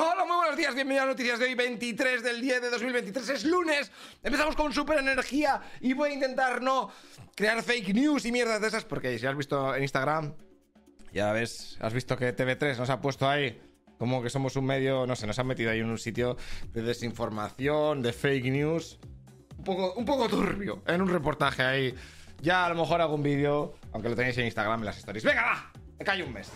Hola, muy buenos días, bienvenidos a Noticias de hoy, 23 del 10 de 2023, es lunes, empezamos con super energía y voy a intentar no crear fake news y mierdas de esas, porque si has visto en Instagram, ya ves, has visto que TV3 nos ha puesto ahí como que somos un medio, no sé, nos han metido ahí en un sitio de desinformación, de fake news, un poco, un poco turbio, en un reportaje ahí. Ya a lo mejor hago un vídeo, aunque lo tenéis en Instagram en las stories. Venga, va, me callo un mes.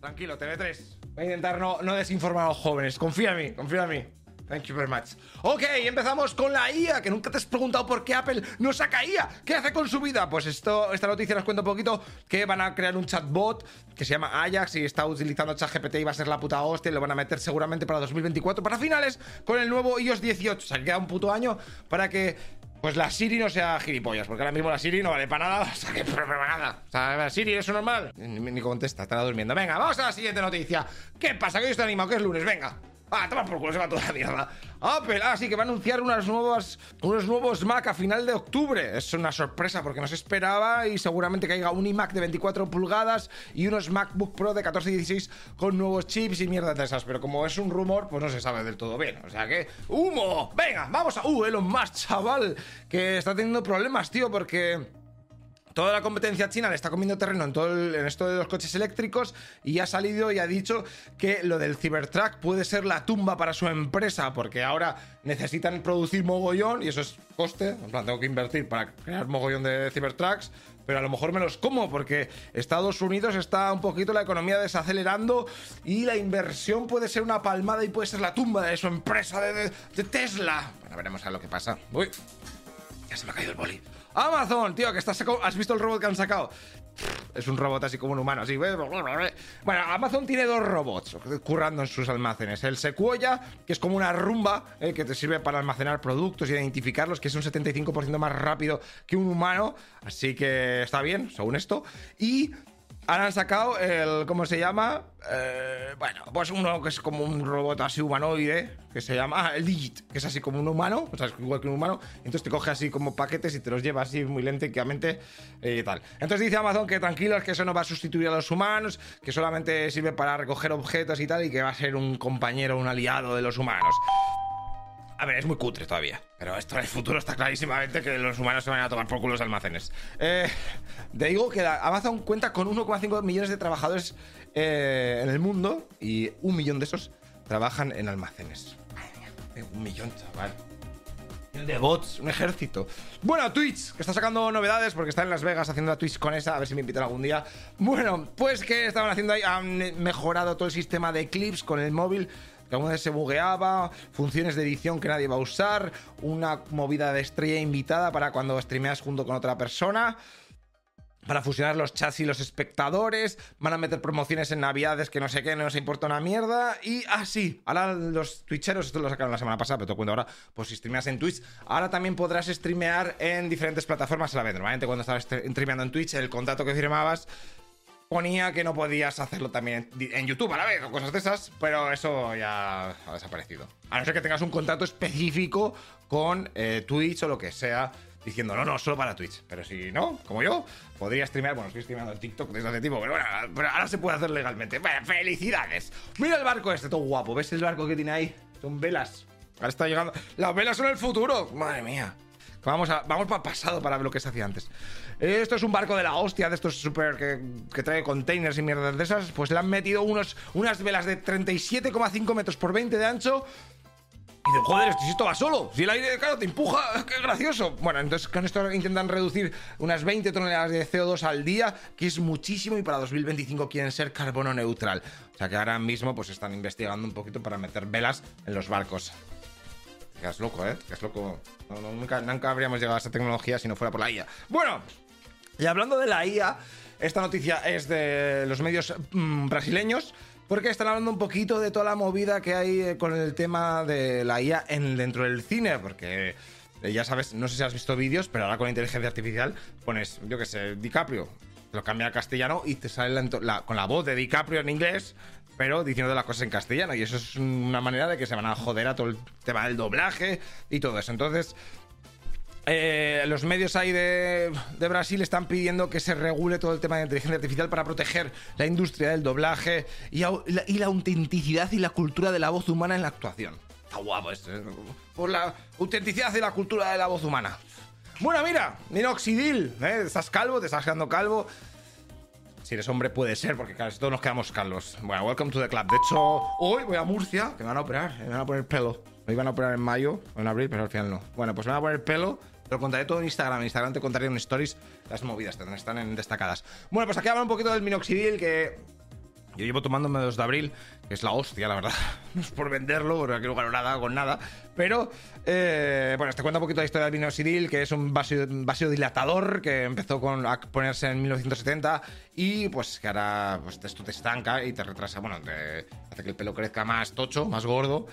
Tranquilo, TV3. Voy a intentar no, no desinformar a los jóvenes. Confía en mí, confía en mí. Thank you very much. Ok, empezamos con la IA, que nunca te has preguntado por qué Apple no saca IA. ¿Qué hace con su vida? Pues esto, esta noticia nos cuenta un poquito que van a crear un chatbot que se llama Ajax y está utilizando ChatGPT y va a ser la puta hostia lo van a meter seguramente para 2024, para finales, con el nuevo iOS 18. O sea, queda un puto año para que pues la Siri no sea gilipollas, porque ahora mismo la Siri no vale para nada, o sea, que para nada. O sea, la Siri, ¿eso normal? Ni, contesta, estará durmiendo. Venga, vamos a la siguiente noticia. ¿Qué pasa? Que yo estoy animado, que es lunes, venga. Ah, toma por culo, se va toda la mierda. Apple, ah, sí, que va a anunciar unas nuevas, unos nuevos Mac a final de octubre. Es una sorpresa porque no se esperaba y seguramente caiga un iMac de 24 pulgadas y unos MacBook Pro de 14 y 16 con nuevos chips y mierdas de esas. Pero como es un rumor, pues no se sabe del todo bien. O sea que, ¡humo! Venga, vamos a... ¡Uh, Elon Musk, chaval! Que está teniendo problemas, tío, porque toda la competencia china le está comiendo terreno en todo el- en esto de los coches eléctricos y ha salido y ha dicho que lo del Cybertruck puede ser la tumba para su empresa porque ahora necesitan producir mogollón y eso es coste, en plan tengo que invertir para crear mogollón de Cybertrucks, pero a lo mejor me los como porque Estados Unidos está un poquito la economía desacelerando y la inversión puede ser una palmada y puede ser la tumba de su empresa de, Tesla. Bueno, veremos a lo que pasa. Uy, ya se me ha caído el boli. Amazon, tío, que está saco- ¿Has visto el robot que han sacado? Es un robot así como un humano, así. Bueno, Amazon tiene dos robots currando en sus almacenes. El Sequoia, que es como una rumba eh, que te sirve para almacenar productos y identificarlos, que es un 75% más rápido que un humano. Así que está bien, según esto. Y han sacado el. ¿Cómo se llama? Eh, bueno, pues uno que es como un robot así humanoide, que se llama. Ah, el Digit, que es así como un humano, o sea, es igual que un humano. Entonces te coge así como paquetes y te los lleva así muy lentamente eh, y tal. Entonces dice Amazon que tranquilos, que eso no va a sustituir a los humanos, que solamente sirve para recoger objetos y tal, y que va a ser un compañero, un aliado de los humanos. A ver, es muy cutre todavía. Pero esto en el futuro está clarísimamente que los humanos se van a tomar por culo los almacenes. Eh, te digo que Amazon cuenta con 1,5 millones de trabajadores eh, en el mundo y un millón de esos trabajan en almacenes. Madre mía, eh, un millón, chaval. De bots, un ejército. Bueno, Twitch, que está sacando novedades porque está en Las Vegas haciendo la Twitch con esa, a ver si me invitan algún día. Bueno, pues que estaban haciendo ahí, han mejorado todo el sistema de clips con el móvil. Que alguna se bugueaba, funciones de edición que nadie va a usar, una movida de estrella invitada para cuando streameas junto con otra persona para fusionar los chats y los espectadores, van a meter promociones en navidades que no sé qué, no nos importa una mierda, y así, ahora los twitcheros, esto lo sacaron la semana pasada, pero te cuento ahora, pues si streameas en Twitch, ahora también podrás streamear en diferentes plataformas a la vez, normalmente cuando estabas stre- streameando en Twitch, el contrato que firmabas ponía que no podías hacerlo también en, YouTube a la vez o cosas de esas, pero eso ya ha desaparecido. A no ser que tengas un contrato específico con eh, Twitch o lo que sea, diciendo no, no, solo para Twitch. Pero si no, como yo, podría streamear. Bueno, estoy streameando en TikTok desde hace tiempo, pero bueno, ahora se puede hacer legalmente. ¡Felicidades! Mira el barco este, todo guapo. ¿Ves el barco que tiene ahí? Son velas. Ahora está llegando. ¡Las velas son el futuro! ¡Madre mía! Vamos, a, vamos para pasado para ver lo que se hacía antes. Esto es un barco de la hostia, de estos super que, trae containers y mierdas de esas. Pues le han metido unos, unas velas de 37,5 metros por 20 de ancho. Y de joder, si esto va solo. Si el aire, claro, te empuja, qué gracioso. Bueno, entonces con esto intentan reducir unas 20 toneladas de CO2 al día, que es muchísimo, y para 2025 quieren ser carbono neutral. O sea que ahora mismo pues están investigando un poquito para meter velas en los barcos. Que es loco, ¿eh? Que es loco. Nunca, nunca habríamos llegado a esa tecnología si no fuera por la IA. Bueno, y hablando de la IA, esta noticia es de los medios mm, brasileños. Porque están hablando un poquito de toda la movida que hay eh, con el tema de la IA en, dentro del cine. Porque eh, ya sabes, no sé si has visto vídeos, pero ahora con la inteligencia artificial pones, yo qué sé, DiCaprio, lo cambia a castellano y te sale con la voz de DiCaprio en inglés, pero diciendo las cosas en castellano. Y eso es una manera de que se van a joder a todo el tema del doblaje y todo eso. Entonces, eh, los medios ahí de, Brasil están pidiendo que se regule todo el tema de inteligencia artificial para proteger la industria del doblaje y, la autenticidad y la cultura de la voz humana en la actuación. Está guapo esto. ¿eh? Por la autenticidad y la cultura de la voz humana. Bueno, mira, minoxidil. ¿eh? Estás calvo, te estás quedando calvo. Si eres hombre puede ser, porque casi todos nos quedamos calvos. Bueno, welcome to the club. De hecho, hoy voy a Murcia, que me van a operar, me van a poner pelo. Me iban a operar en mayo o en abril, pero al final no. Bueno, pues me van a poner pelo. Lo contaré todo en Instagram. En Instagram te contaré en stories las movidas, están en destacadas. Bueno, pues aquí hablo un poquito del minoxidil, que yo llevo tomándome 2 de abril, que es la hostia, la verdad. No es por venderlo, porque aquí no gano nada con nada. Pero, eh, bueno, te cuento un poquito la historia del vinoxidil, que es un vasodilatador que empezó con, a ponerse en 1970 y pues que ahora pues, esto te estanca y te retrasa, bueno, te hace que el pelo crezca más tocho, más gordo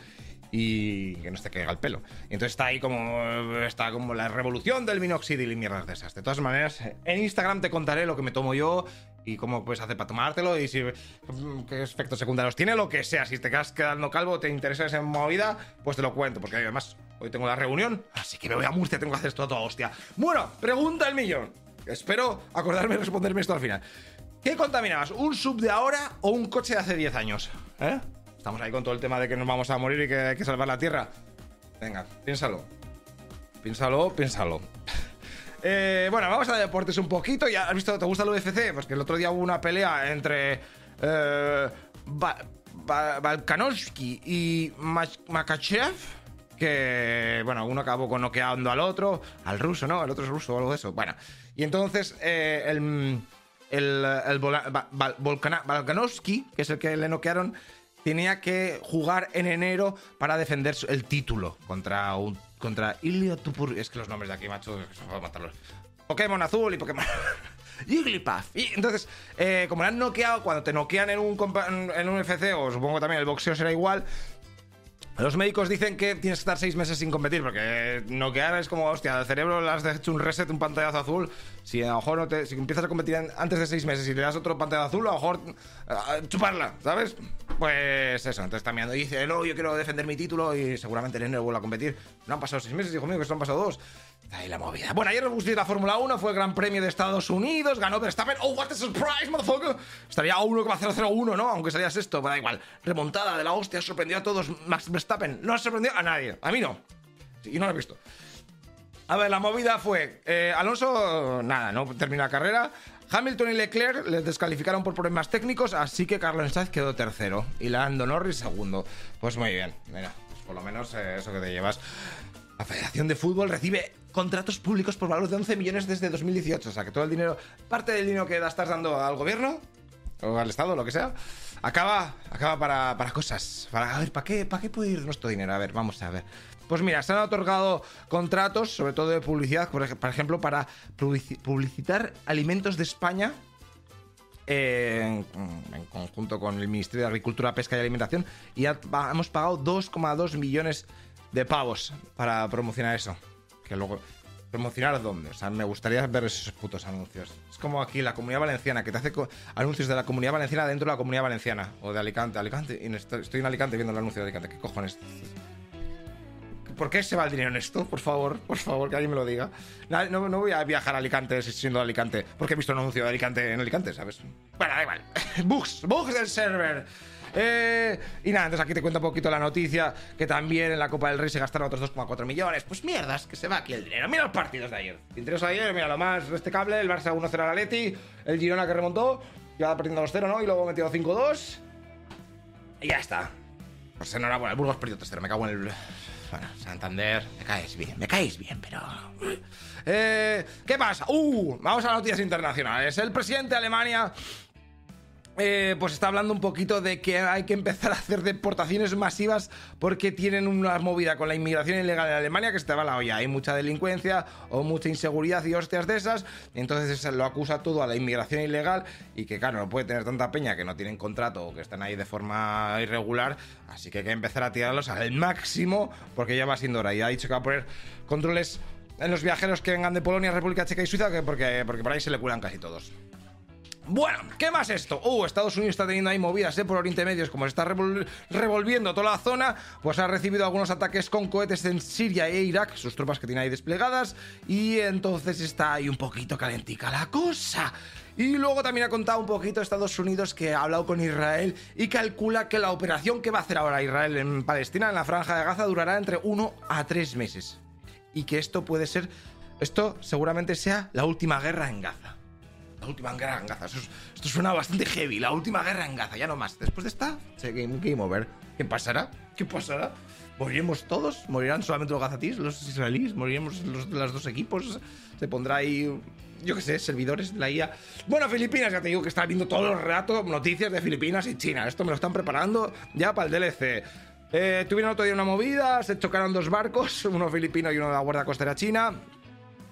y que no se te caiga el pelo. Y entonces está ahí como está como la revolución del minoxidil y mierdas de esas. De todas maneras, en Instagram te contaré lo que me tomo yo y cómo puedes hacer para tomártelo y si qué efectos secundarios tiene, lo que sea. Si te quedas quedando calvo, te interesa esa movida, pues te lo cuento, porque además hoy tengo la reunión, así que me voy a Murcia, tengo que hacer esto toda hostia. Bueno, pregunta el millón. Espero acordarme de responderme esto al final. ¿Qué contamina más, un sub de ahora o un coche de hace 10 años? ¿Eh? Estamos ahí con todo el tema de que nos vamos a morir y que hay que salvar la Tierra. Venga, piénsalo. Piénsalo, piénsalo. Eh, bueno, vamos a deportes un poquito. ¿Ya has visto? ¿Te gusta el UFC? Pues que el otro día hubo una pelea entre eh, y Makachev. Que, bueno, uno acabó con noqueando al otro, al ruso, ¿no? El otro es ruso o algo de eso. Bueno, y entonces eh, el, el, el Volkanovski, que es el que le noquearon, tenía que jugar en enero para defender el título contra un contra Ilya Tupur. Es que los nombres de aquí, macho, a matarlos. Pokémon azul y Pokémon. Jigglypuff. Y entonces, eh, como le han noqueado, cuando te noquean en un, en un FC, o supongo también el boxeo será igual, los médicos dicen que tienes que estar seis meses sin competir, porque noquear es como, hostia, al cerebro le has hecho un reset, un pantallazo azul. Si a lo mejor no te, si empiezas a competir antes de seis meses y le das otro pantallazo azul, a lo mejor uh, chuparla, ¿sabes? Pues eso, entonces también dice, no, yo quiero defender mi título y seguramente en enero vuelvo a competir. No han pasado seis meses, hijo mío, que solo han pasado dos. Ahí la movida. Bueno, ayer nos gustó la Fórmula 1, fue el Gran Premio de Estados Unidos, ganó Verstappen. ¡Oh, what a surprise, motherfucker! Estaría a 1,001, ¿no? Aunque salías esto, pero da igual. Remontada de la hostia, sorprendió a todos. Max Verstappen no ha sorprendido a nadie. A mí no. Y no lo he visto. A ver, la movida fue. Eh, Alonso, nada, no terminó la carrera. Hamilton y Leclerc les descalificaron por problemas técnicos, así que Carlos Sainz quedó tercero y Lando Norris segundo. Pues muy bien, mira, pues por lo menos eh, eso que te llevas. La Federación de Fútbol recibe contratos públicos por valor de 11 millones desde 2018. O sea, que todo el dinero, parte del dinero que estás dando al gobierno o al Estado, lo que sea, acaba, acaba para, para cosas. Para, a ver, ¿para qué, ¿para qué puede ir nuestro dinero? A ver, vamos a ver. Pues mira, se han otorgado contratos, sobre todo de publicidad, por ejemplo, para publicitar alimentos de España en, conjunto con el Ministerio de Agricultura, Pesca y Alimentación y hemos pagado 2,2 millones de pavos para promocionar eso. Que luego. ¿Promocionar dónde? O sea, me gustaría ver esos putos anuncios. Es como aquí la comunidad valenciana, que te hace anuncios de la comunidad valenciana dentro de la comunidad valenciana. O de Alicante. Alicante. Estoy en Alicante viendo el anuncio de Alicante. ¿Qué cojones? ¿Por qué se va el dinero en esto? Por favor, por favor, que alguien me lo diga. No, no, voy a viajar a Alicante siendo de Alicante, porque he visto un anuncio de Alicante en Alicante, ¿sabes? Bueno, da igual. bugs, bugs del server. Eh, y nada, entonces aquí te cuento un poquito la noticia que también en la Copa del Rey se gastaron otros 2,4 millones. Pues mierdas, que se va aquí el dinero. Mira los partidos de ayer. Interesó ayer, mira lo más cable el Barça 1-0 al Atleti, el Girona que remontó, ya perdiendo 2-0, ¿no? Y luego metido 5-2. Y ya está. Pues enhorabuena, el Burgos perdió 3-0, me cago en el... Bueno, Santander, me caes bien, me caes bien, pero... Eh, ¿Qué pasa? Uh, vamos a las noticias internacionales. El presidente de Alemania eh, pues está hablando un poquito de que hay que empezar a hacer deportaciones masivas porque tienen una movida con la inmigración ilegal en Alemania que se te va la olla. Hay mucha delincuencia o mucha inseguridad y hostias de esas. entonces lo acusa todo a la inmigración ilegal y que, claro, no puede tener tanta peña que no tienen contrato o que están ahí de forma irregular. Así que hay que empezar a tirarlos al máximo porque ya va siendo hora. Y ha dicho que va a poner controles en los viajeros que vengan de Polonia, República Checa y Suiza porque, porque por ahí se le cuelan casi todos. Bueno, ¿qué más esto? Uh, Estados Unidos está teniendo ahí movidas ¿eh? por Oriente Medio, como se está revolviendo toda la zona, pues ha recibido algunos ataques con cohetes en Siria e Irak, sus tropas que tiene ahí desplegadas, y entonces está ahí un poquito calentica la cosa. Y luego también ha contado un poquito Estados Unidos que ha hablado con Israel y calcula que la operación que va a hacer ahora Israel en Palestina, en la franja de Gaza, durará entre 1 a 3 meses. Y que esto puede ser, esto seguramente sea la última guerra en Gaza la última guerra en Gaza. Esto, suena bastante heavy. La última guerra en Gaza, ya no más. Después de esta, game, game over. ¿Qué pasará? ¿Qué pasará? ¿Moriremos todos? ¿Morirán solamente los gazatíes, los israelíes? ¿Moriremos los, los dos equipos? ¿Se pondrá ahí, yo qué sé, servidores de la IA? Bueno, Filipinas, ya te digo que está viendo todo el rato noticias de Filipinas y China. Esto me lo están preparando ya para el DLC. Eh, tuvieron otro día una movida, se chocaron dos barcos, uno filipino y uno de la Guardia Costera China.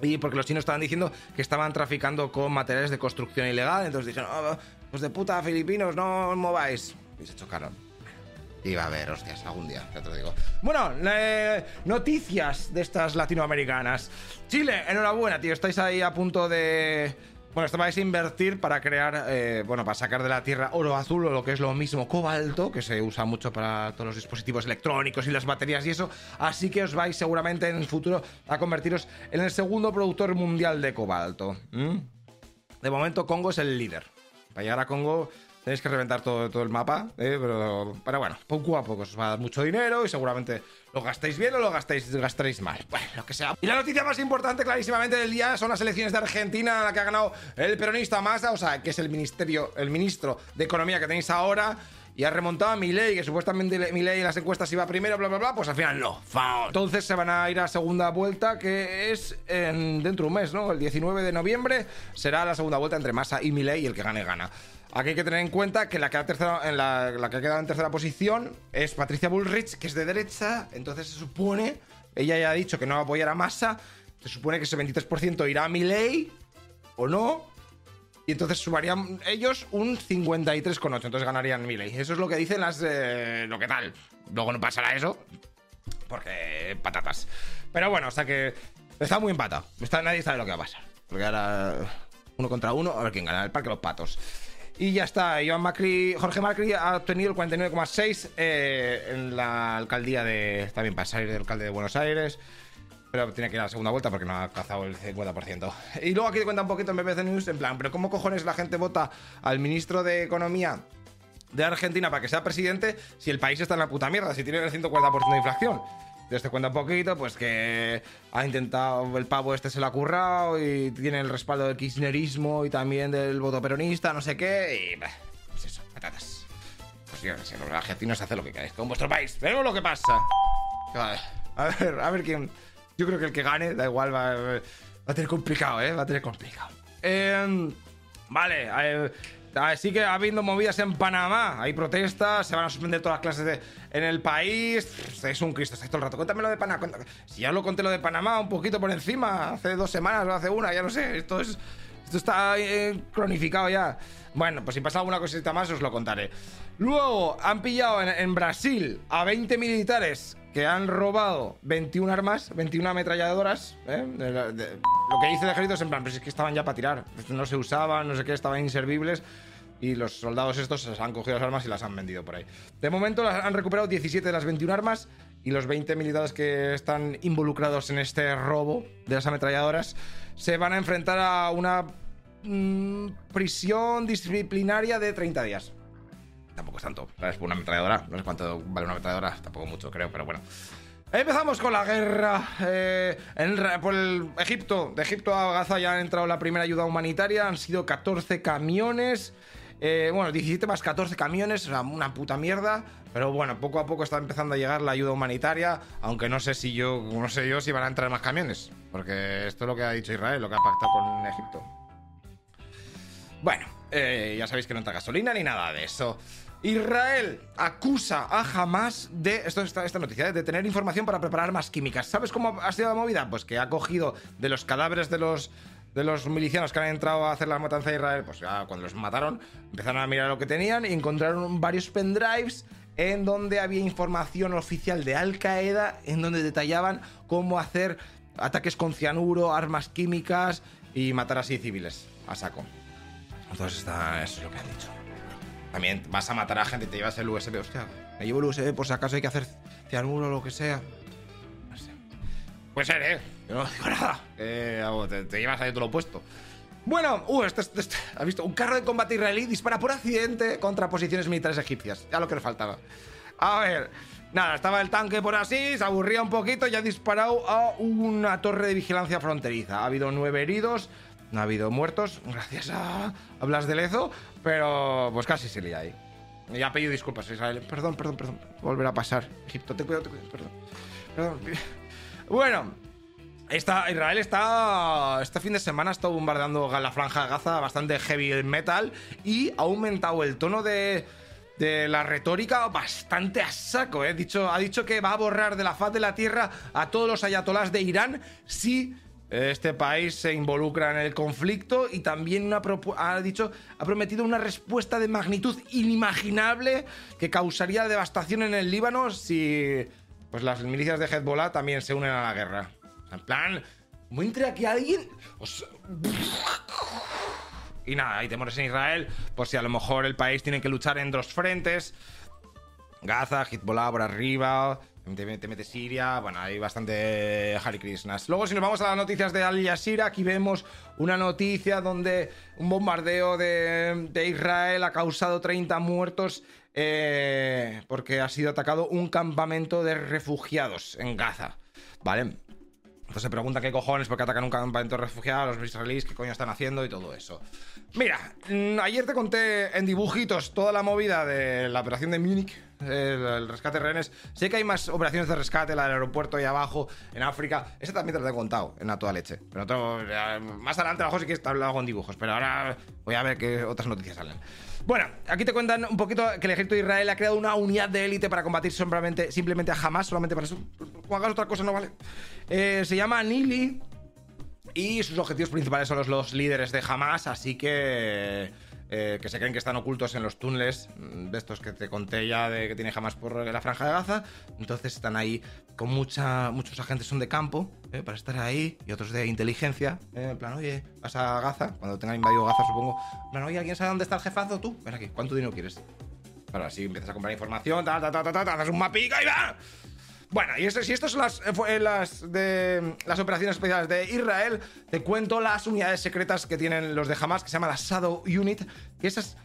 Y porque los chinos estaban diciendo que estaban traficando con materiales de construcción ilegal. Entonces dijeron, oh, pues de puta, filipinos, no os mováis. Y se chocaron. Iba a haber, hostias, algún día, ya te lo digo. Bueno, noticias de estas latinoamericanas. Chile, enhorabuena, tío. Estáis ahí a punto de bueno, esto vais a invertir para crear, eh, bueno, para sacar de la tierra oro azul o lo que es lo mismo cobalto, que se usa mucho para todos los dispositivos electrónicos y las baterías y eso. Así que os vais seguramente en el futuro a convertiros en el segundo productor mundial de cobalto. De momento, Congo es el líder. Para llegar a Congo Tenéis que reventar todo, todo el mapa, ¿eh? pero, pero bueno, poco a poco os va a dar mucho dinero y seguramente lo gastéis bien o lo gastéis, gastaréis mal. Bueno, lo que sea. Y la noticia más importante, clarísimamente, del día son las elecciones de Argentina, la que ha ganado el peronista Massa, o sea, que es el ministerio, el ministro de Economía que tenéis ahora y ha remontado a Milei, que supuestamente Milei en las encuestas iba primero, bla, bla, bla, pues al final no. Entonces se van a ir a segunda vuelta, que es en, dentro de un mes, ¿no? El 19 de noviembre será la segunda vuelta entre Massa y Milei y el que gane gana. Aquí hay que tener en cuenta que la que, ha quedado en tercera posición es Patricia Bullrich, que es de derecha, entonces se supone, ella ya ha dicho que no va a apoyar a Massa, se supone que ese 23% irá a Milei, o no, y entonces sumarían ellos un 53,8. Entonces ganarían Miley. Eso es lo que dicen las. Eh, lo que tal. Luego no pasará eso. Porque. patatas. Pero bueno, o sea que. Está muy empatado. Está, nadie sabe lo que va a pasar. Porque ahora. Uno contra uno. A ver quién gana. El Parque de los Patos. Y ya está. Iván Macri. Jorge Macri ha obtenido el 49,6 eh, en la alcaldía de. También para salir del alcalde de Buenos Aires pero tiene que ir a la segunda vuelta porque no ha cazado el 50%. Y luego aquí te cuenta un poquito en BBC News, en plan, pero ¿cómo cojones la gente vota al ministro de Economía de Argentina para que sea presidente si el país está en la puta mierda, si tiene el 140% de inflación? Entonces te cuenta un poquito, pues que ha intentado, el pavo este se lo ha currado y tiene el respaldo del kirchnerismo y también del voto peronista, no sé qué, y pues eso, patatas. Pues yo no sé, los argentinos hacen lo que queráis con vuestro país, pero lo que pasa. A ver, a ver quién... Yo creo que el que gane, da igual, va, a tener complicado, ¿eh? Va a tener complicado. Em, vale, eh, así que habiendo movidas en Panamá, hay protestas, se van a suspender todas las clases en el país. Es un Cristo, está todo el rato. Cuéntame lo de Panamá. Si ya lo conté lo de Panamá un poquito por encima, hace dos semanas o hace una, ya no sé. Esto es. Esto está eh, cronificado ya. Bueno, pues si pasa alguna cosita más os lo contaré. Luego han pillado en Brasil a 20 militares que han robado 21 armas, 21 ametralladoras. ¿eh? lo que dice el ejército es en plan, pero es que estaban ya para tirar. No se usaban, no sé qué, estaban inservibles. Y los soldados estos se han cogido las armas y las han vendido por ahí. De momento han recuperado 17 de las 21 armas y los 20 militares que están involucrados en este robo de las ametralladoras se van a enfrentar a una mm, prisión disciplinaria de 30 días tampoco es tanto. ¿Sabes? Por una ametralladora, no sé cuánto vale una ametralladora, tampoco mucho, creo, pero bueno. Empezamos con la guerra eh, por el Egipto. De Egipto a Gaza ya han entrado la primera ayuda humanitaria. Han sido 14 camiones. Eh, bueno, 17 más 14 camiones, o sea, una puta mierda. Pero bueno, poco a poco está empezando a llegar la ayuda humanitaria. Aunque no sé si yo, no sé yo si van a entrar más camiones. Porque esto es lo que ha dicho Israel, lo que ha pactado con Egipto. Bueno, eh, ya sabéis que no entra gasolina ni nada de eso. Israel acusa a Hamas de. Esto esta, esta noticia, ¿eh? de tener información para preparar más químicas. ¿Sabes cómo ha sido la movida? Pues que ha cogido de los cadáveres de los. De los milicianos que han entrado a hacer la matanza de Israel, pues ya cuando los mataron, empezaron a mirar lo que tenían y encontraron varios pendrives en donde había información oficial de Al Qaeda, en donde detallaban cómo hacer ataques con cianuro, armas químicas y matar así civiles a saco. Entonces está, eso es lo que han dicho. También vas a matar a gente y te llevas el USB. Hostia, me llevo el USB por si acaso hay que hacer cianuro o lo que sea. No sé. Puede ser, ¿eh? Yo no digo nada. Eh, te, llevas ahí todo lo puesto. Bueno, uh, este, este, este, ¿has visto? Un carro de combate israelí dispara por accidente contra posiciones militares egipcias. Ya lo que le faltaba. A ver, nada, estaba el tanque por así, se aburría un poquito y ha disparado a una torre de vigilancia fronteriza. Ha habido nueve heridos, no ha habido muertos, gracias a, Blas de Lezo, pero pues casi se lía ahí. Y ha pedido disculpas Israel. Perdón, perdón, perdón. Volverá a pasar. Egipto, te cuido, te cuido, perdón. Perdón. Bueno, Israel está. Este fin de semana ha estado bombardeando la franja Gaza bastante heavy metal y ha aumentado el tono de, de la retórica bastante a saco. ¿eh? Dicho, ha dicho que va a borrar de la faz de la tierra a todos los ayatolás de Irán si este país se involucra en el conflicto y también ha dicho, ha prometido una respuesta de magnitud inimaginable que causaría devastación en el Líbano si pues las milicias de Hezbollah también se unen a la guerra. En plan, muestra aquí alguien... Y nada, hay temores en Israel por si a lo mejor el país tiene que luchar en dos frentes. Gaza, Hezbollah por arriba, te, mete Siria, bueno, hay bastante Harry Krishnas. Luego, si nos vamos a las noticias de Al Jazeera, aquí vemos una noticia donde un bombardeo de, Israel ha causado 30 muertos eh, porque ha sido atacado un campamento de refugiados en Gaza. ¿Vale? Entonces se pregunta qué cojones, por qué atacan un campamento de refugiados, los israelíes, qué coño están haciendo y todo eso. Mira, mm, ayer te conté en dibujitos toda la movida de la operación de Múnich, el, rescate de rehenes. Sé que hay más operaciones de rescate, la del aeropuerto ahí abajo, en África. Esa también te la he contado, en la toda leche. Pero más adelante, a lo mejor sí que está hablado con dibujos, pero ahora voy a ver qué otras noticias salen. Bueno, aquí te cuentan un poquito que el ejército de Israel ha creado una unidad de élite para combatir simplemente, simplemente a Hamas, solamente para eso. Hagas otra cosa no vale. Eh, se llama Nili y sus objetivos principales son los, líderes de Hamas, así que... Eh, que se creen que están ocultos en los túneles mm, de estos que te conté ya de que tiene Hamas por la franja de Gaza. Entonces están ahí con mucha, muchos agentes son de campo eh, para estar ahí y otros de inteligencia. en plan, oye, vas a Gaza, cuando tengan invadido Gaza, supongo. En plan, oye, ¿alguien sabe dónde está el jefazo? Tú, ven aquí, ¿cuánto dinero quieres? Ahora sí, empiezas a comprar información, ta, ta, ta, ta, ta, haces un mapica y va. Bueno, y si estas son las, eh, las, de, las operaciones especiales de Israel, te cuento las unidades secretas que tienen los de Hamas, que se llama la Shadow Unit, que esas...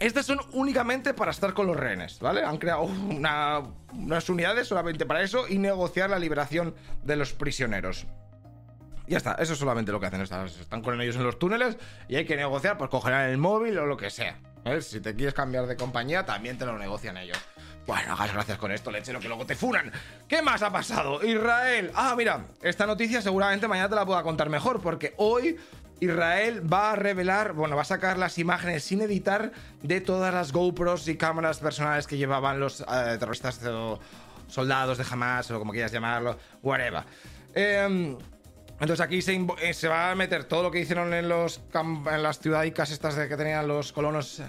Estas son únicamente para estar con los rehenes, ¿vale? Han creado unas unidades solamente para eso y negociar la liberación de los prisioneros. Ya está, eso es solamente lo que hacen. Están con ellos en los túneles y hay que negociar, pues cogerán el móvil o lo que sea. Si te quieres cambiar de compañía, también te lo negocian ellos. Bueno, hagas gracias con esto, lechero, que luego te funan. ¿Qué más ha pasado? Israel. Ah, mira, esta noticia seguramente mañana te la pueda contar mejor, porque hoy Israel va a revelar, bueno, va a sacar las imágenes sin editar de todas las GoPros y cámaras personales que llevaban los eh, terroristas o soldados de Hamas o como quieras llamarlo, whatever. Em, entonces aquí eh, se, va a meter todo lo que hicieron en, los en las ciudadicas estas de que tenían los colonos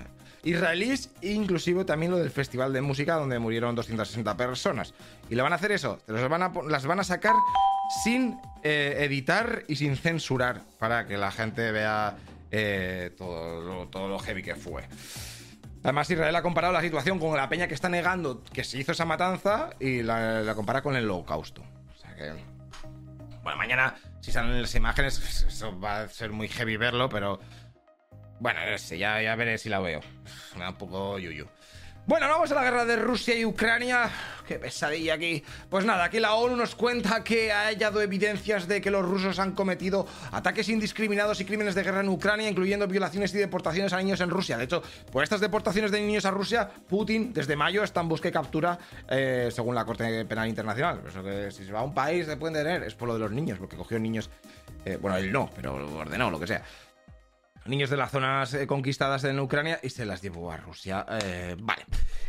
israelíes, inclusive también lo del festival de música donde murieron 260 personas. Y le van a hacer eso, van a, las van a sacar sin eh, editar y sin censurar para que la gente vea eh, todo, lo, todo lo heavy que fue. Además, Israel ha comparado la situación con la peña que está negando que se hizo esa matanza y la, compara con el holocausto. O sea que. Bueno, mañana, si salen las imágenes, eso va a ser muy heavy verlo, pero bueno, ya, ya veré si la veo. Me da un poco yuyu. Bueno, vamos a la guerra de Rusia y Ucrania. Qué pesadilla aquí. Pues nada, aquí la ONU nos cuenta que ha hallado evidencias de que los rusos han cometido ataques indiscriminados y crímenes de guerra en Ucrania, incluyendo violaciones y deportaciones a niños en Rusia. De hecho, por estas deportaciones de niños a Rusia, Putin desde mayo está en busca y captura eh, según la Corte Penal Internacional. Eso que si se va a un país se pueden detener es por lo de los niños, porque cogió niños. Eh, bueno, él no, pero ordenó, lo que sea niños de las zonas eh, conquistadas en Ucrania y se las llevó a Rusia. Eh, vale.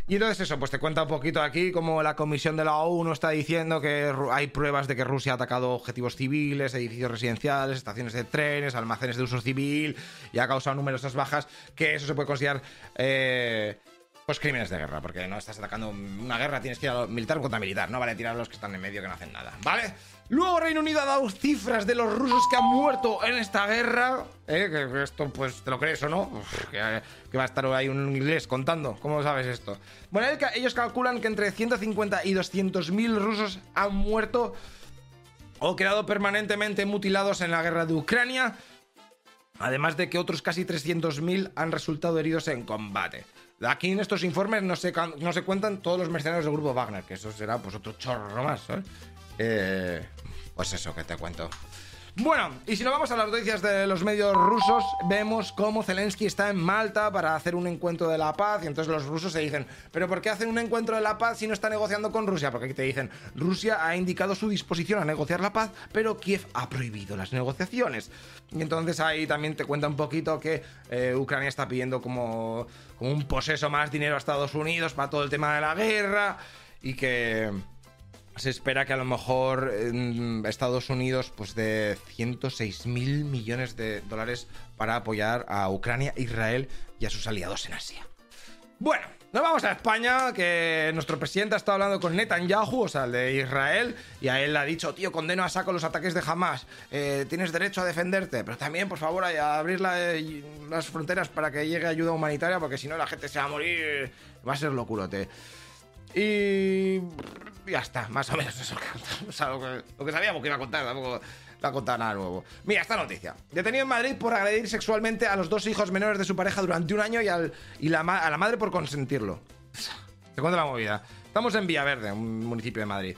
Y entonces eso, pues te cuenta un poquito aquí como la comisión de la ONU está diciendo que hay pruebas de que Rusia ha atacado objetivos civiles, edificios residenciales, estaciones de trenes, almacenes de uso civil y ha causado numerosas bajas, que eso se puede considerar... Eh, pues crímenes de guerra, porque no estás atacando una guerra, tienes que ir a lo militar contra militar, no vale tirar a los que están en medio que no hacen nada, ¿vale? Luego Reino Unido ha dado cifras de los rusos que han muerto en esta guerra, ¿eh? esto pues te lo crees o no, que, va a estar ahí un inglés contando, ¿cómo sabes esto? Bueno, ellos calculan que entre 150 y 200 mil rusos han muerto o quedado permanentemente mutilados en la guerra de Ucrania, además de que otros casi 300.000 han resultado heridos en combate. Aquí en estos informes no se, no se cuentan todos los mercenarios del grupo Wagner, que eso será pues otro chorro más, Eh, pues eso que te cuento. Bueno, y si nos vamos a las noticias de los medios rusos, vemos cómo Zelensky está en Malta para hacer un encuentro de la paz. Y entonces los rusos se dicen, ¿pero por qué hacen un encuentro de la paz si no está negociando con Rusia? Porque aquí te dicen, Rusia ha indicado su disposición a negociar la paz, pero Kiev ha prohibido las negociaciones. Y entonces ahí también te cuenta un poquito que eh, Ucrania está pidiendo como un poseso más dinero a Estados Unidos para todo el tema de la guerra y que se espera que a lo mejor Estados Unidos pues de 106 mil millones de dólares para apoyar a Ucrania, Israel y a sus aliados en Asia. Bueno, nos vamos a España, que nuestro presidente ha estado hablando con Netanyahu, o sea, el de Israel, y a él le ha dicho, tío, condeno a saco los ataques de Hamas, eh, tienes derecho a defenderte, pero también, por favor, a abrir las fronteras para que llegue ayuda humanitaria, porque si no la gente se va a morir, va a ser locurote. Y ya está, más o menos eso. O sea, lo, que, sabíamos que iba a contar, tampoco va a contar nada nuevo. Mira, esta noticia. Detenido en Madrid por agredir sexualmente a los dos hijos menores de su pareja durante un año y, al, y la, a la madre por consentirlo. Te cuento la movida. Estamos en Villaverde, un municipio de Madrid.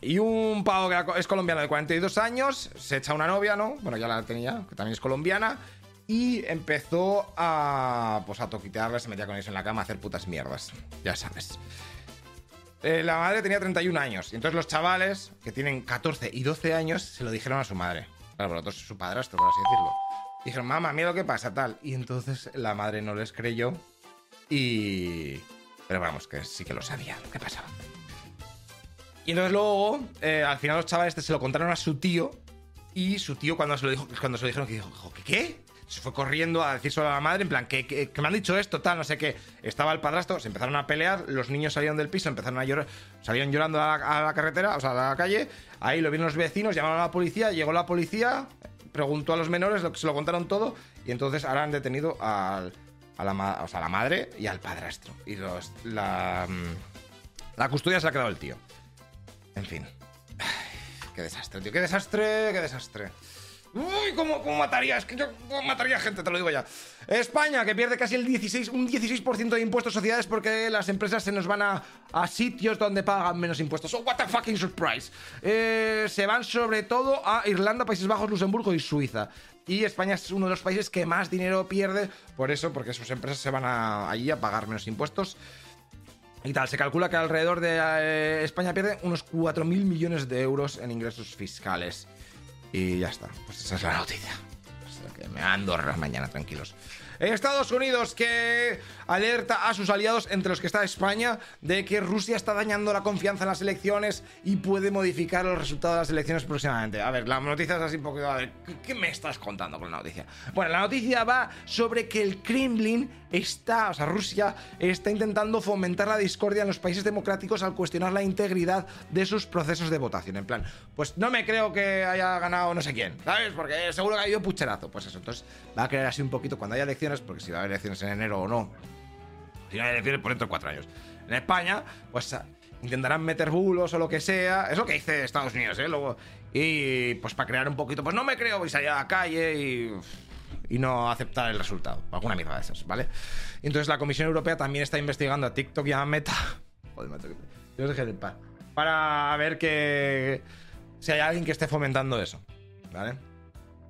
Y un pavo que es colombiano de 42 años se echa una novia, ¿no? Bueno, ya la tenía, que también es colombiana. Y empezó a. Pues a toquitearla, se metía con ellos en la cama a hacer putas mierdas. Ya sabes. Eh, la madre tenía 31 años. Y entonces los chavales, que tienen 14 y 12 años, se lo dijeron a su madre. Claro, por lo tanto, su padrastro, por así decirlo. Dijeron, mamá, mira lo que pasa, tal. Y entonces la madre no les creyó. Y. Pero vamos, que sí que lo sabía lo que pasaba. Y entonces luego, eh, al final los chavales se lo contaron a su tío. Y su tío, cuando se lo, dijo, cuando se lo dijeron, que dijo, ¿qué? Se fue corriendo a decírselo a la madre, en plan, que, me han dicho esto, tal, no sé qué. Estaba el padrastro, se empezaron a pelear, los niños salieron del piso, empezaron a llorar, salieron llorando a la, carretera, o sea, a la calle. Ahí lo vieron los vecinos, llamaron a la policía, llegó la policía, preguntó a los menores, se lo contaron todo, y entonces ahora han detenido a, la, o sea, a la madre y al padrastro. Y los, la, mm, la custodia se ha quedado el tío. En fin. qué desastre, tío, qué desastre, qué desastre. Uy, ¿cómo, mataría? Es que yo mataría gente, te lo digo ya. España, que pierde casi el 16, un 16% de impuestos sociedades porque las empresas se nos van a, sitios donde pagan menos impuestos. Oh, what a fucking surprise. Eh, se van sobre todo a Irlanda, Países Bajos, Luxemburgo y Suiza. Y España es uno de los países que más dinero pierde por eso, porque sus empresas se van a, allí a pagar menos impuestos. Y tal, se calcula que alrededor de eh, España pierde unos 4.000 millones de euros en ingresos fiscales. Y ya está. Pues esa es la noticia. que me Andorra mañana, tranquilos. Estados Unidos que alerta a sus aliados, entre los que está España, de que Rusia está dañando la confianza en las elecciones y puede modificar los resultados de las elecciones próximamente. A ver, la noticia es así un poquito... A ver, ¿qué me estás contando con la noticia? Bueno, la noticia va sobre que el Kremlin está, o sea, Rusia está intentando fomentar la discordia en los países democráticos al cuestionar la integridad de sus procesos de votación. En plan, pues no me creo que haya ganado no sé quién, ¿sabes? Porque seguro que ha habido pucherazo. Pues eso, entonces va a creer así un poquito cuando haya elecciones, porque si va a haber elecciones en enero o no, si no hay elecciones, por dentro de cuatro años. En España, pues intentarán meter bulos o lo que sea. Es lo que dice Estados Unidos, ¿eh? Luego, y pues para crear un poquito, pues no me creo, y salir a la calle y y no aceptar el resultado. Alguna mierda de esas, ¿vale? Entonces la Comisión Europea también está investigando a TikTok y a Meta. Joder, macho, Dios deje de paz. Para ver que. Si hay alguien que esté fomentando eso. ¿Vale?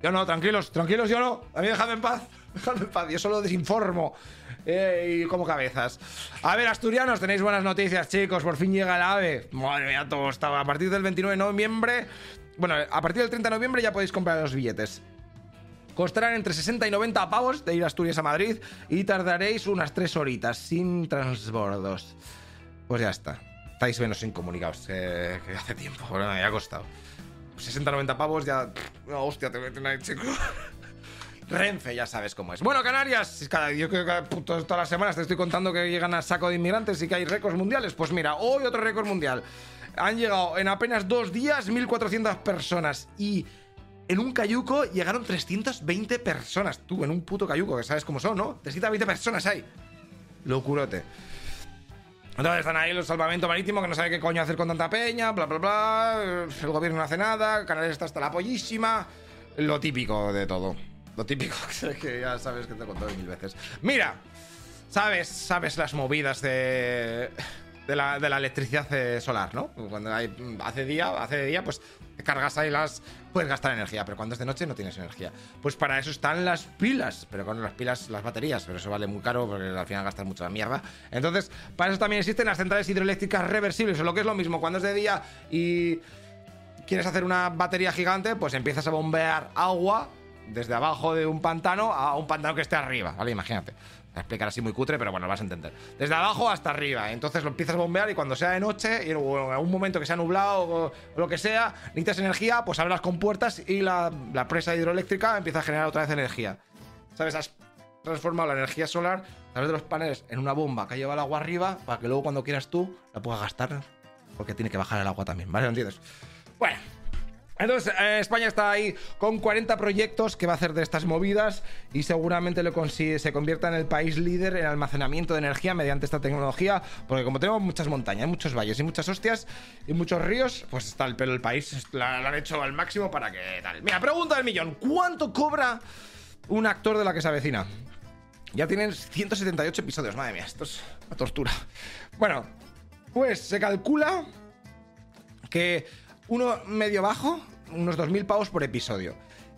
Yo no, tranquilos, tranquilos, yo no. A mí dejadme en paz. Dejadme en paz. Yo solo desinformo. Eh, y como cabezas. A ver, asturianos, tenéis buenas noticias, chicos. Por fin llega el AVE. Madre mía, todo estaba. A partir del 29 de noviembre. Bueno, a partir del 30 de noviembre ya podéis comprar los billetes. Costarán entre 60 y 90 pavos de ir a Asturias a Madrid y tardaréis unas 3 horitas sin transbordos. Pues ya está. Estáis menos incomunicados que hace tiempo. Bueno, me ha costado. 60-90 pavos ya. Hostia, te meten ahí, chico. Renfe, ya sabes cómo es. Bueno, Canarias, cada, yo creo que todas las semanas te estoy contando que llegan a saco de inmigrantes y que hay récords mundiales. Pues mira, hoy otro récord mundial. Han llegado en apenas dos días 1.400 personas y en un cayuco llegaron 320 personas. Tú, en un puto cayuco, que sabes cómo son, ¿no? 320 personas hay. Locurote. Entonces están ahí los salvamento marítimo que no sabe qué coño hacer con tanta peña, bla, bla, bla. El gobierno no hace nada, Canarias está hasta la pollísima. Lo típico de todo. Lo típico que ya sabes que te he contado mil veces. Mira, sabes, sabes las movidas de, de, la, de la electricidad solar, ¿no? Cuando hay, hace día, hace día, pues cargas ahí las. Puedes gastar energía, pero cuando es de noche no tienes energía. Pues para eso están las pilas, pero con las pilas, las baterías, pero eso vale muy caro porque al final gastas mucha mierda. Entonces, para eso también existen las centrales hidroeléctricas reversibles, o lo que es lo mismo, cuando es de día y quieres hacer una batería gigante, pues empiezas a bombear agua desde abajo de un pantano a un pantano que esté arriba, ¿vale? Imagínate a explicar así muy cutre, pero bueno, lo vas a entender. Desde abajo hasta arriba. Entonces lo empiezas a bombear y cuando sea de noche, y en algún momento que sea nublado o, lo que sea, necesitas energía, pues abres las compuertas y la, presa hidroeléctrica empieza a generar otra vez energía. ¿Sabes? Has transformado la energía solar a través de los paneles en una bomba que lleva el agua arriba para que luego cuando quieras tú la puedas gastar. Porque tiene que bajar el agua también, ¿vale? ¿Lo entiendes? Bueno, entonces, eh, España está ahí con 40 proyectos que va a hacer de estas movidas y seguramente lo se convierta en el país líder en almacenamiento de energía mediante esta tecnología, porque como tenemos muchas montañas, muchos valles y muchas hostias y muchos ríos, pues está el país, lo han hecho al máximo para que tal. Mira, pregunta del millón, ¿cuánto cobra un actor de la que se avecina? Ya tienen 178 episodios, madre mía, esto es una tortura. Bueno, pues se calcula que uno medio bajo, unos 2.000 pavos por episodio.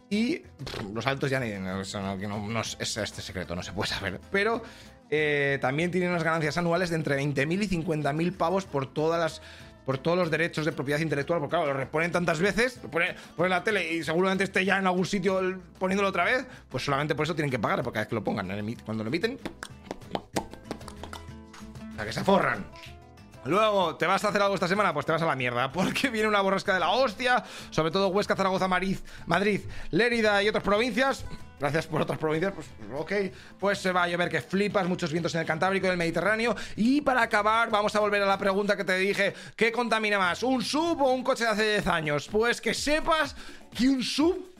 Y los altos ya ni. No, es este secreto, no se puede saber. Pero eh, también tienen unas ganancias anuales de entre 20.000 y 50.000 pavos por todas las. Por todos los derechos de propiedad intelectual, porque claro, lo reponen tantas veces, lo ponen, en la tele y seguramente esté ya en algún sitio poniéndolo otra vez, pues solamente por eso tienen que pagar, porque cada vez que lo pongan, cuando lo emiten. O sea, que se forran. Luego, ¿te vas a hacer algo esta semana? Pues te vas a la mierda, porque viene una borrasca de la hostia, sobre todo Huesca, Zaragoza, Madrid, Lérida y otras provincias. Gracias por otras provincias, pues ok. Pues se va a llover que flipas, muchos vientos en el Cantábrico y el Mediterráneo. Y para acabar, vamos a volver a la pregunta que te dije: ¿qué contamina más, un sub o un coche de hace 10 años? Pues que sepas que un sub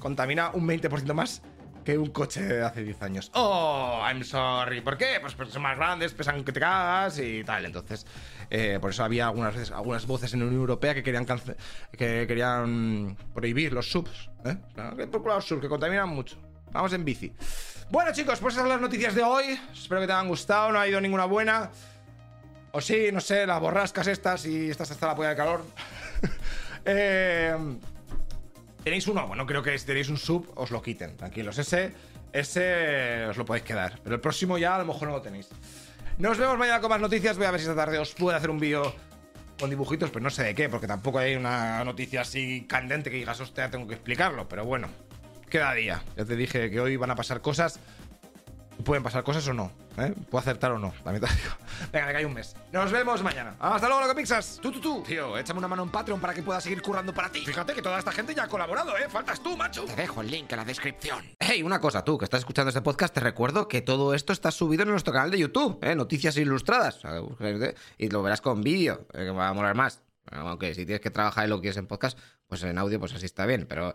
contamina un 20% más que un coche de hace 10 años. Oh, I'm sorry. ¿Por qué? Pues porque son más grandes, pesan que te cagas y tal. Entonces, eh, por eso había algunas veces, algunas voces en la Unión Europea que querían que querían prohibir los subs. ¿eh? Por los subs, que contaminan mucho. Vamos en bici. Bueno, chicos, pues esas son las noticias de hoy. Espero que te hayan gustado. No ha ido ninguna buena. O sí, no sé, las borrascas estas y estas hasta la polla de calor. eh. Tenéis uno, bueno, creo que si tenéis un sub, os lo quiten, tranquilos. Ese, ese os lo podéis quedar. Pero el próximo ya a lo mejor no lo tenéis. Nos vemos mañana con más noticias. Voy a ver si esta tarde os puedo hacer un vídeo con dibujitos, pero no sé de qué, porque tampoco hay una noticia así candente que digas, hostia, tengo que explicarlo. Pero bueno, queda día. Ya te dije que hoy van a pasar cosas pueden pasar cosas o no. ¿eh? Puedo acertar o no. La mitad digo. Venga, me cae un mes. Nos vemos mañana. Hasta luego, loco Pixas. Tú, tú, tú. Tío, échame una mano en Patreon para que pueda seguir currando para ti. Fíjate que toda esta gente ya ha colaborado, ¿eh? Faltas tú, macho. Te dejo el link en la descripción. Hey, una cosa, tú que estás escuchando este podcast, te recuerdo que todo esto está subido en nuestro canal de YouTube, ¿eh? Noticias ilustradas. Y lo verás con vídeo, eh, que va a molar más. Aunque si tienes que trabajar y lo quieres en podcast, pues en audio, pues así está bien. Pero